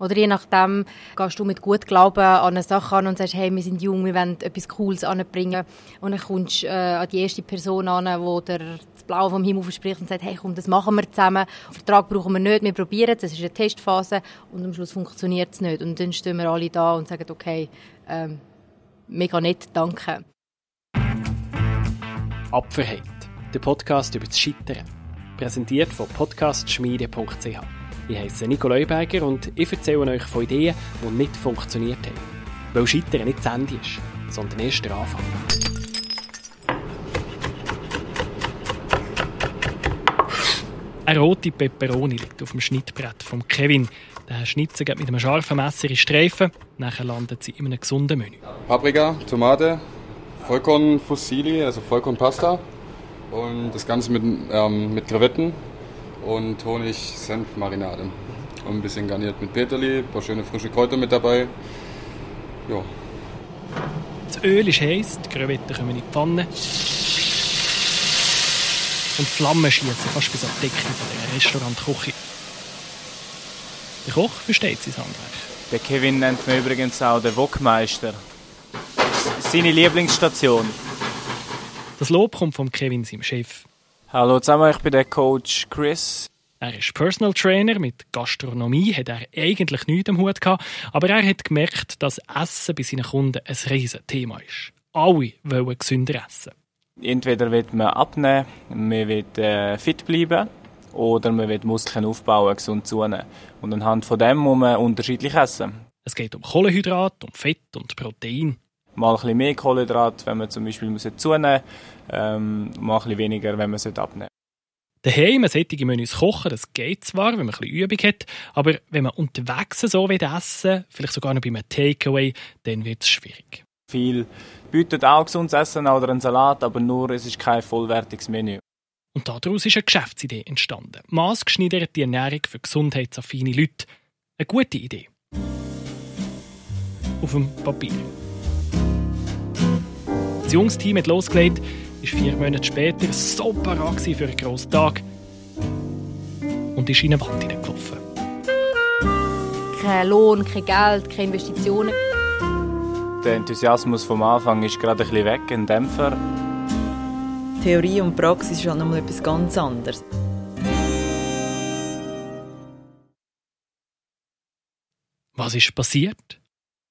Oder je nachdem gehst du mit gut Glauben an eine Sache an und sagst, hey, wir sind jung, wir wollen etwas Cooles anbringen. Und dann kommst du äh, an die erste Person an, die dir das Blau vom Himmel verspricht und sagt, hey, komm, das machen wir zusammen. Einen Vertrag brauchen wir nicht, wir probieren es, es ist eine Testphase und am Schluss funktioniert es nicht. Und dann stehen wir alle da und sagen, okay, ähm, mega nett, danke. Apferheit, der Podcast über das Scheitern. Präsentiert von podcastschmiede.ch. Ich heiße Nico Leuberger und ich erzähle euch von Ideen, die nicht funktioniert haben. Weil Scheitern nicht das Ende ist, sondern erst der Anfang. Eine rote Peperoni liegt auf dem Schnittbrett von Kevin. Der Schnitzer mit einem scharfen Messer in Streifen. Nachher landet sie in einem gesunden Menü. Paprika, Tomate, Vollkornfusilli, also Vollkornpasta. Und das Ganze mit, ähm, mit Krevetten und Honig-Senf-Marinade. Und ein bisschen garniert mit Peterli, ein paar schöne frische Kräuter mit dabei. Ja. Das Öl ist heiß, die Krevetten kommen in die Pfanne. Und die Flammen schießen fast bis an die Decke von der Restaurantküche. Der Koch versteht sein Handwerk. Der Kevin nennt mich übrigens auch der Wokmeister. Seine Lieblingsstation. Das Lob kommt von Kevin, seinem Chef. Hallo zusammen, ich bin der Coach Chris. Er ist Personal Trainer. Mit Gastronomie hat er eigentlich nichts am Hut gehabt. Aber er hat gemerkt, dass Essen bei seinen Kunden ein riesen Thema ist. Alle wollen gesünder essen. Entweder will man abnehmen, man will äh, fit bleiben oder man will Muskeln aufbauen, gesund zunehmen. Und anhand von dem muss man unterschiedlich essen. Es geht um Kohlenhydrat, um Fett und Protein. Mal ein bisschen mehr Kohlenhydrat, wenn man zum Beispiel muss zunehmen ähm, mal ein bisschen weniger, wenn man abnehmen Daheim solche Menüs kochen, das geht zwar, wenn man ein bisschen Übung hat, aber wenn man unterwegs so will essen, vielleicht sogar noch bei einem Takeaway, dann wird es schwierig. Viel bietet auch gesundes Essen oder einen Salat, aber nur es ist kein vollwertiges Menü. Und daraus ist eine Geschäftsidee entstanden. Maßgeschneiderte Ernährung für gesundheitsaffine Leute. Eine gute Idee. Auf dem Papier. Das Jungsteam hat losgelegt, ist vier Monate später so parat für einen grossen Tag und ist in eine Wand hineingelaufen. Kein Lohn, kein Geld, keine Investitionen. Der Enthusiasmus vom Anfang ist gerade ein bisschen weg, ein Dämpfer. Theorie und Praxis ist halt nochmal etwas ganz anderes. Was ist passiert?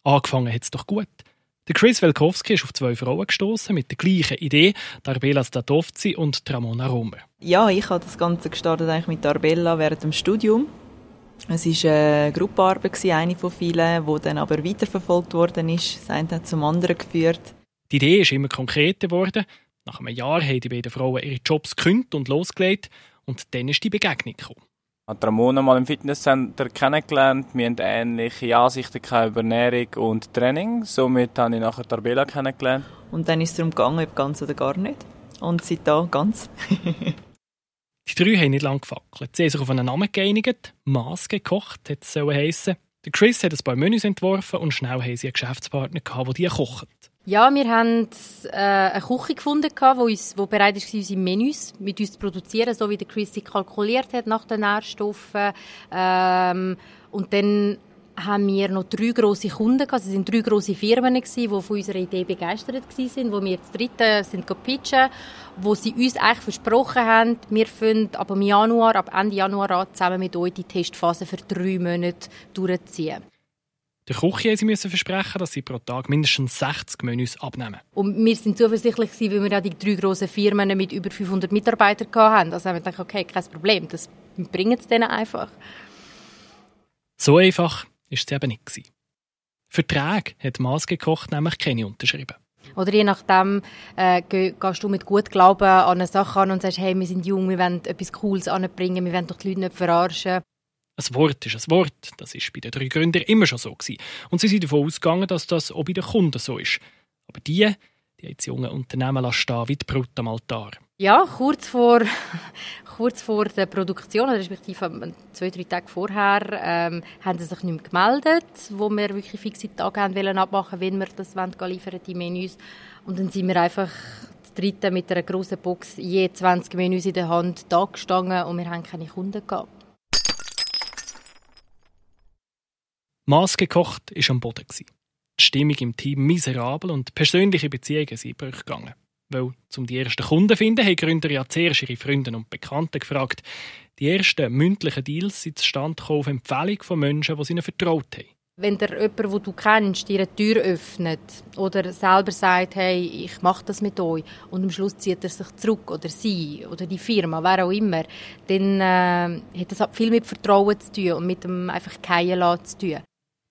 Angefangen hat es doch gut. Der Chris Welkowski ist auf zwei Frauen gestoßen mit der gleichen Idee, Arbella Statovzi und Ramona Romer. Ja, ich habe das Ganze gestartet eigentlich mit Arbella während dem Studium. Es war eine Gruppenarbeit, eine von vielen, die dann aber weiterverfolgt worden ist. Das eine hat zum anderen geführt. Die Idee ist immer konkreter geworden. Nach einem Jahr haben die beiden Frauen ihre Jobs gekündigt und losgelegt. Und dann ist die Begegnung gekommen. Ich habe Ramona mal im Fitnesscenter kennengelernt. Wir haben ähnliche Ansichten über Ernährung und Training. Somit habe ich nachher Arbella kennengelernt. Und dann ist es darum gegangen, ob ganz oder gar nicht. Und seitdem ganz. die drei haben nicht lange gefackelt. Sie haben sich auf einen Namen geeinigt. Maß gekocht, hätte es heissen. Der Chris hat ein paar Menüs entworfen und schnell haben sie einen Geschäftspartner gehabt, der die kocht. Ja, wir haben äh, eine Küche gefunden, die uns, wo bereit war, unsere Menüs mit uns zu produzieren, so wie der Chris sie kalkuliert hat nach den Nährstoffen. Ähm, und dann haben wir noch drei grosse Kunden gehabt. Es waren drei grosse Firmen, die von unserer Idee begeistert waren, wo wir das dritte sind pitchen, wo sie uns eigentlich versprochen haben, wir finden ab Januar, ab Ende Januar an, zusammen mit euch die Testphase für drei Monate durchziehen. Der Küche sie müssen versprechen, dass sie pro Tag mindestens 60 Menüs abnehmen. Und wir sind zuversichtlich weil wir ja die drei grossen Firmen mit über 500 Mitarbeitern hatten. Also haben wir gedacht, okay, kein Problem, das bringen es denen einfach. So einfach war es eben nicht. Verträge hat Maßgekocht nämlich keine unterschrieben. Oder je nachdem äh, gehst du mit gut Glauben an eine Sache an und sagst, hey, wir sind jung, wir wollen etwas Cooles anbringen, wir wollen doch die Leute nicht verarschen. Ein Wort ist ein Wort. Das ist bei den drei Gründern immer schon so gewesen. Und sie sind davon ausgegangen, dass das auch bei den Kunden so ist. Aber die, die das junge Unternehmen stehen wie die Brut am Altar. Ja, kurz vor, kurz vor der Produktion, respektive zwei, drei Tage vorher, ähm, haben sie sich nicht mehr gemeldet, wo wir wirklich fixe Tage haben wollen abmachen, wenn wir das wollen, liefern, die Menüs. Und dann sind wir einfach dritte mit einer grossen Box, je 20 Menüs in der Hand, da gestanden und wir haben keine Kunden gehabt. Maßgekocht ist am Boden. Die Stimmung im Team miserabel und persönliche Beziehungen sind gegangen. Weil, um die ersten Kunden zu finden, haben Gründer ja zuerst ihre Freunde und Bekannte gefragt. Die ersten mündlichen Deals sind zustande gekommen auf Empfehlung von Menschen, die ihnen vertraut haben. Wenn dir jemand, den du kennst, dir eine Tür öffnet oder selber sagt, hey, ich mache das mit euch und am Schluss zieht er sich zurück oder sie oder die Firma, wer auch immer, dann äh, hat das viel mit Vertrauen zu tun und mit dem einfach Keien zu tun.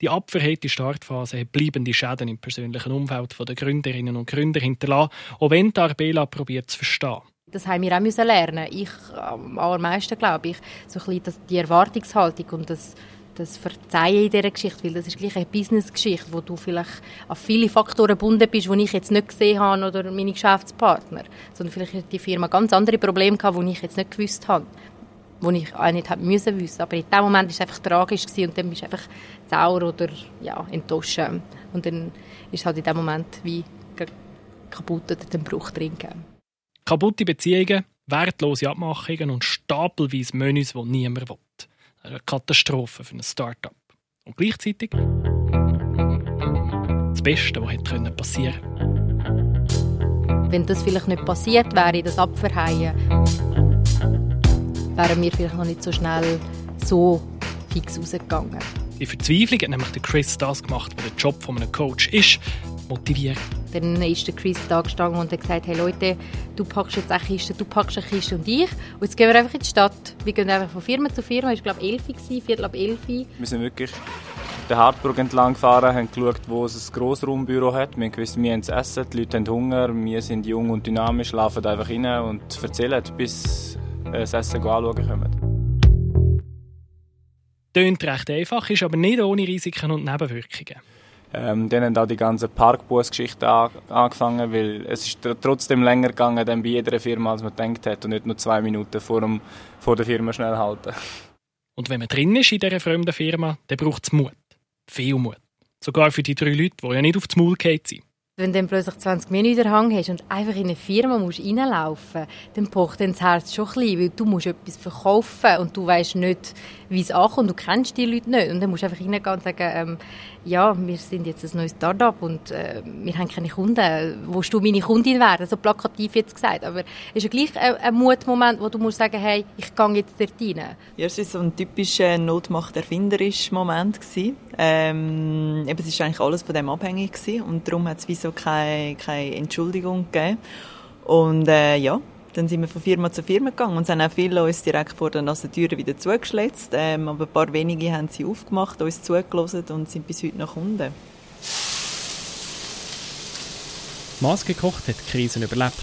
Die abverhätte Startphase hat bleibende Schäden im persönlichen Umfeld der Gründerinnen und Gründer hinterlassen, auch wenn die Arbela probiert zu verstehen. Das haben wir auch müssen lernen. Ich am allermeisten glaube ich, so ein bisschen die Erwartungshaltung und das, das Verzeihen in dieser Geschichte, weil das ist gleich eine Business-Geschichte, wo du vielleicht auf viele Faktoren gebunden bist, die ich jetzt nicht gesehen habe oder meine Geschäftspartner, sondern vielleicht hat die Firma ganz andere Probleme die ich jetzt nicht gewusst habe wo ich auch nicht hätte müssen wissen. Aber in dem Moment war es einfach tragisch gewesen und dann bist du einfach sauer oder ja, enttäuscht. Und dann ist halt in dem Moment wie kaputt oder den Bruch drin gegeben. Kaputte Beziehungen, wertlose Abmachungen und stapelweise Menüs, die niemand will. Eine Katastrophe für ein Start-up. Und gleichzeitig das Beste, was hätte passieren Wenn das vielleicht nicht passiert wäre, das Abverheien, wären wir vielleicht noch nicht so schnell so fix rausgegangen. Die Verzweiflung hat nämlich der Chris das gemacht, was der Job von einem Coach ist, motivieren. Dann ist der Chris da gestanden und hat gesagt, hey Leute, du packst jetzt eine Kiste, du packst eine Kiste und ich. Und jetzt gehen wir einfach in die Stadt. Wir gehen einfach von Firma zu Firma. Es war glaube ich 11 Viertel ab 11 Wir sind wirklich den Hartburg entlang gefahren, haben geschaut, wo es ein Grossraumbüro hat. Wir haben gewusst, wir haben zu essen, die Leute haben Hunger, wir sind jung und dynamisch, laufen einfach rein und erzählen, bis das Essen anschauen können. Tönt recht einfach, ist aber nicht ohne Risiken und Nebenwirkungen. Ähm, dann haben auch die ganze Parkbus-Geschichte angefangen, weil es ist trotzdem länger gegangen dann bei jeder Firma, als man gedacht hat und nicht nur zwei Minuten vor, dem, vor der Firma schnell halten. Und wenn man drin ist in dieser fremden Firma, dann braucht es Mut. Viel Mut. Sogar für die drei Leute, die ja nicht auf das Maul sind. Wenn du dann plötzlich 20 Minuten in Hang hast und einfach in eine Firma musst reinlaufen musst, dann pocht dann das Herz schon ein bisschen, weil du musst etwas verkaufen und du weißt nicht, wie es ankommt, du kennst die Leute nicht. Und dann musst du einfach reingehen und sagen, ähm, ja, wir sind jetzt ein neues Startup und äh, wir haben keine Kunden. Willst du meine Kundin werden? So plakativ jetzt gesagt. Aber es ist ja gleich ein, ein Mutmoment, wo du musst sagen, hey, ich gehe jetzt dort rein. Ja, es war so ein typischer notmacht-erfinderischer Moment. Ähm, es war eigentlich alles von dem abhängig gewesen und darum hat es keine, keine Entschuldigung gegeben. Und äh, ja, dann sind wir von Firma zu Firma gegangen und es haben auch viele uns direkt vor der Türen wieder zugeschletzt. Ähm, aber ein paar wenige haben sie aufgemacht, uns zugelassen und sind bis heute noch Kunden. Maßgekocht hat die Krise überlebt.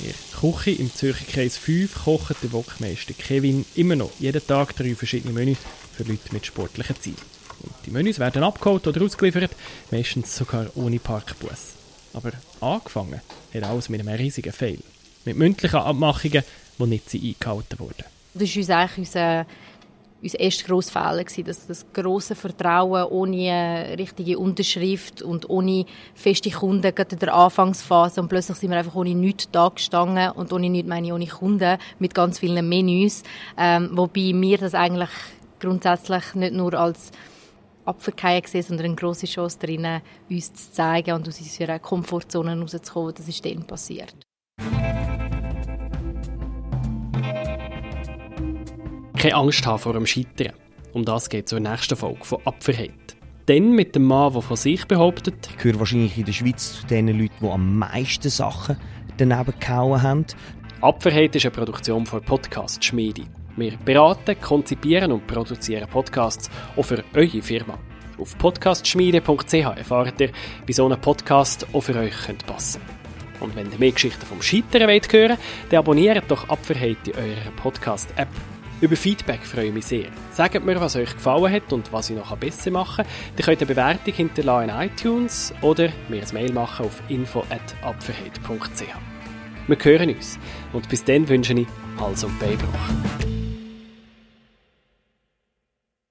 In der Küche im Zürcher Kreis 5 kocht der Wokmeister Kevin immer noch jeden Tag drei verschiedene Menüs für Leute mit sportlichen Zielen. Und die Menüs werden abgeholt oder ausgeliefert, meistens sogar ohne Parkbus. Aber angefangen hat alles mit einem riesigen Fail mit mündlichen Abmachungen, die nicht eingehalten wurden. Das war uns eigentlich unser, unser erster grosser Fehler, dass das grosse Vertrauen ohne richtige Unterschrift und ohne feste Kunden gerade in der Anfangsphase und plötzlich sind wir einfach ohne nichts da gestanden und ohne nichts meine ich ohne Kunden mit ganz vielen Menüs, ähm, wobei wir das eigentlich grundsätzlich nicht nur als Abverkehr gesehen, sondern eine grosse Chance darin, uns zu zeigen und aus unserer Komfortzone rauszukommen. Das ist dann passiert. Keine Angst haben vor dem Scheitern. Um das geht es in der nächsten Folge von Apferheit. Dann mit dem Mann, der von sich behauptet, ich gehöre wahrscheinlich in der Schweiz zu den Leuten, die am meisten Sachen daneben gehauen haben. Apferheit ist eine Produktion von Podcast Schmiede. Wir beraten, konzipieren und produzieren Podcasts auch für eure Firma. Auf podcastschmiede.ch erfahrt ihr, wie so ein Podcast auch für euch passen könnte. Und wenn ihr mehr Geschichten vom Scheitern wollt hören dann abonniert doch Apferheit in eurer Podcast-App. Über Feedback freue ich mich sehr. Sagt mir, was euch gefallen hat und was ich noch besser machen kann. Ihr könnt eine Bewertung hinterlassen in iTunes oder mir ein Mail machen auf info.apferheit.ch. Wir hören uns und bis dann wünsche ich und Beibruch.